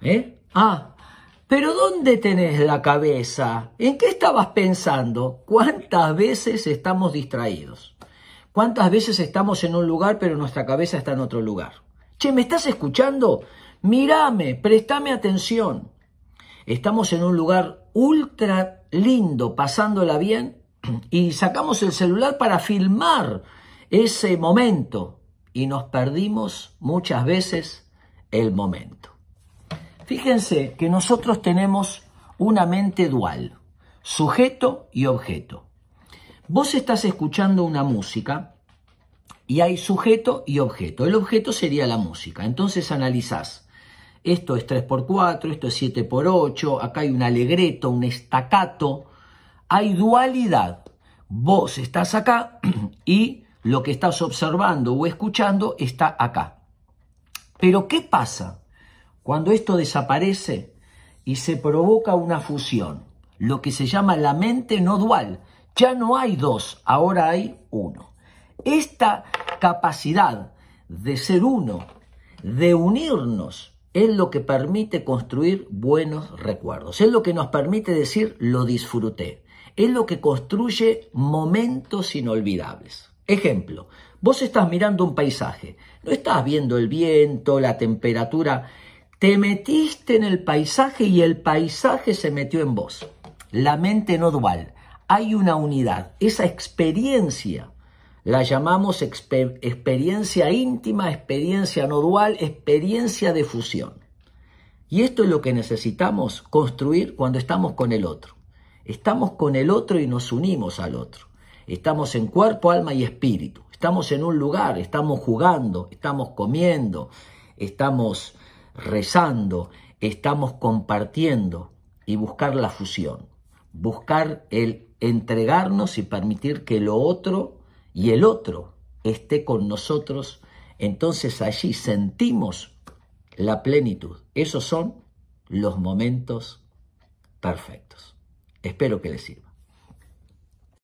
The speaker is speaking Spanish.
¿Eh? Ah, pero ¿dónde tenés la cabeza? ¿En qué estabas pensando? ¿Cuántas veces estamos distraídos? ¿Cuántas veces estamos en un lugar pero nuestra cabeza está en otro lugar? Che, ¿me estás escuchando? Mírame, préstame atención. Estamos en un lugar ultra lindo, pasándola bien, y sacamos el celular para filmar ese momento y nos perdimos muchas veces el momento. Fíjense que nosotros tenemos una mente dual, sujeto y objeto. Vos estás escuchando una música y hay sujeto y objeto. El objeto sería la música. Entonces analizás. Esto es 3x4, esto es 7x8, acá hay un alegreto, un estacato. Hay dualidad. Vos estás acá y lo que estás observando o escuchando está acá. Pero ¿qué pasa cuando esto desaparece y se provoca una fusión, lo que se llama la mente no dual, ya no hay dos, ahora hay uno. Esta capacidad de ser uno, de unirnos, es lo que permite construir buenos recuerdos, es lo que nos permite decir lo disfruté, es lo que construye momentos inolvidables. Ejemplo, vos estás mirando un paisaje, no estás viendo el viento, la temperatura, te metiste en el paisaje y el paisaje se metió en vos. La mente no dual. Hay una unidad. Esa experiencia la llamamos experiencia íntima, experiencia no dual, experiencia de fusión. Y esto es lo que necesitamos construir cuando estamos con el otro. Estamos con el otro y nos unimos al otro. Estamos en cuerpo, alma y espíritu. Estamos en un lugar, estamos jugando, estamos comiendo, estamos rezando, estamos compartiendo y buscar la fusión, buscar el entregarnos y permitir que lo otro y el otro esté con nosotros, entonces allí sentimos la plenitud. Esos son los momentos perfectos. Espero que les sirva.